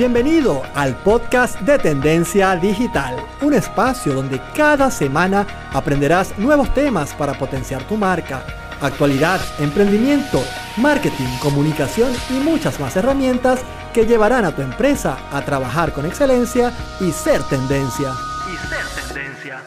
Bienvenido al podcast de Tendencia Digital, un espacio donde cada semana aprenderás nuevos temas para potenciar tu marca, actualidad, emprendimiento, marketing, comunicación y muchas más herramientas que llevarán a tu empresa a trabajar con excelencia y ser tendencia. Y ser tendencia.